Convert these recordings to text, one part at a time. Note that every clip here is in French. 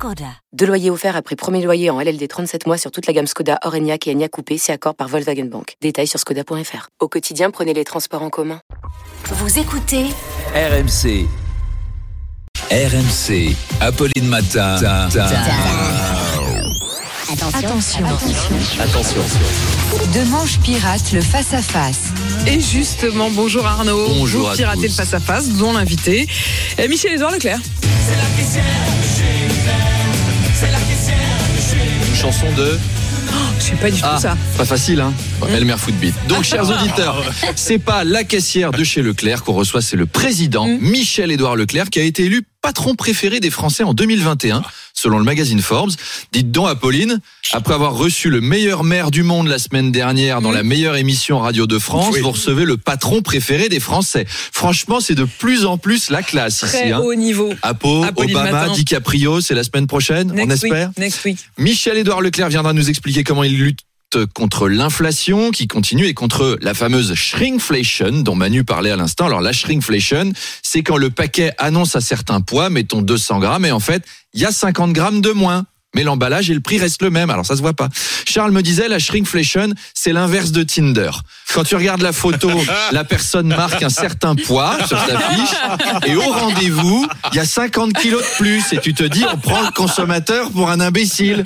Skoda. Deux loyers offerts après premier loyer en LLD 37 mois sur toute la gamme Skoda, Orenia et Enya Coupé, c'est accord par Volkswagen Bank. Détails sur skoda.fr. Au quotidien, prenez les transports en commun. Vous écoutez RMC. RMC. Apolline Matin. Attention. Attention. De manche pirate le face-à-face. Et justement, bonjour Arnaud. Bonjour Vous à piratez tous. le face-à-face, dont l'invité, Michel-Édouard Leclerc. Une chanson de. Je sais pas du tout Ah, ça. pas facile, hein Elmer Footbeat. Donc, chers auditeurs, c'est pas la caissière de chez Leclerc qu'on reçoit, c'est le président, Mm. Michel-Édouard Leclerc, qui a été élu patron préféré des Français en 2021, selon le magazine Forbes. Dites donc, Apolline, après avoir reçu le meilleur maire du monde la semaine dernière dans la meilleure émission radio de France, vous recevez le patron préféré des Français. Franchement, c'est de plus en plus la classe Très ici. Hein. haut niveau. Apo, Apolline Obama, Matin. DiCaprio, c'est la semaine prochaine, on week. espère. Next week. Michel-Édouard Leclerc viendra nous expliquer comment il lutte contre l'inflation qui continue et contre la fameuse shrinkflation dont Manu parlait à l'instant. Alors la shrinkflation, c'est quand le paquet annonce un certain poids, mettons 200 grammes, et en fait, il y a 50 grammes de moins. Mais l'emballage et le prix restent le même, alors ça se voit pas. Charles me disait, la shrinkflation, c'est l'inverse de Tinder. Quand tu regardes la photo, la personne marque un certain poids sur sa fiche, et au rendez-vous, il y a 50 kilos de plus, et tu te dis, on prend le consommateur pour un imbécile.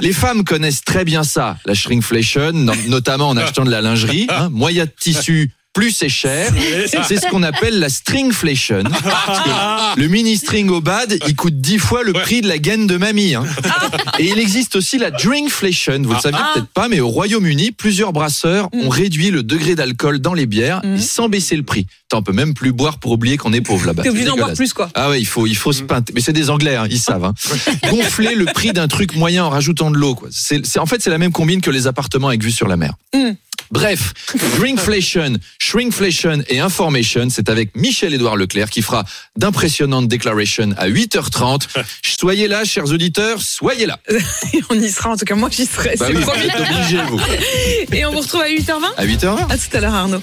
Les femmes connaissent très bien ça, la shrinkflation, no- notamment en achetant de la lingerie. Hein, a de tissu, plus c'est cher. C'est ce qu'on appelle la stringflation. Parce que le mini string au bad, il coûte 10 fois le prix de la gaine de mamie. hein. Et il existe aussi la drinkflation. Vous le saviez peut-être pas, mais au Royaume-Uni, plusieurs brasseurs ont réduit le degré d'alcool dans les bières et sans baisser le prix. T'en peux même plus boire pour oublier qu'on est pauvre là-bas. T'es obligé d'en boire plus, quoi. Ah ouais, il faut, il faut se pinter. Mais c'est des Anglais, hein, ils savent. Hein. Gonfler le prix d'un truc moyen en rajoutant de l'eau. en fait, c'est la même combine que les appartements avec vue sur la mer. Mm. Bref, drinkflation, shrinkflation et information, c'est avec Michel-Édouard Leclerc qui fera d'impressionnantes déclarations à 8h30. Soyez là, chers auditeurs, soyez là. on y sera, en tout cas, moi j'y serai. Bah c'est oui, vous êtes obligés, vous. Et on vous retrouve à 8h20 À 8h20 À tout à l'heure Arnaud.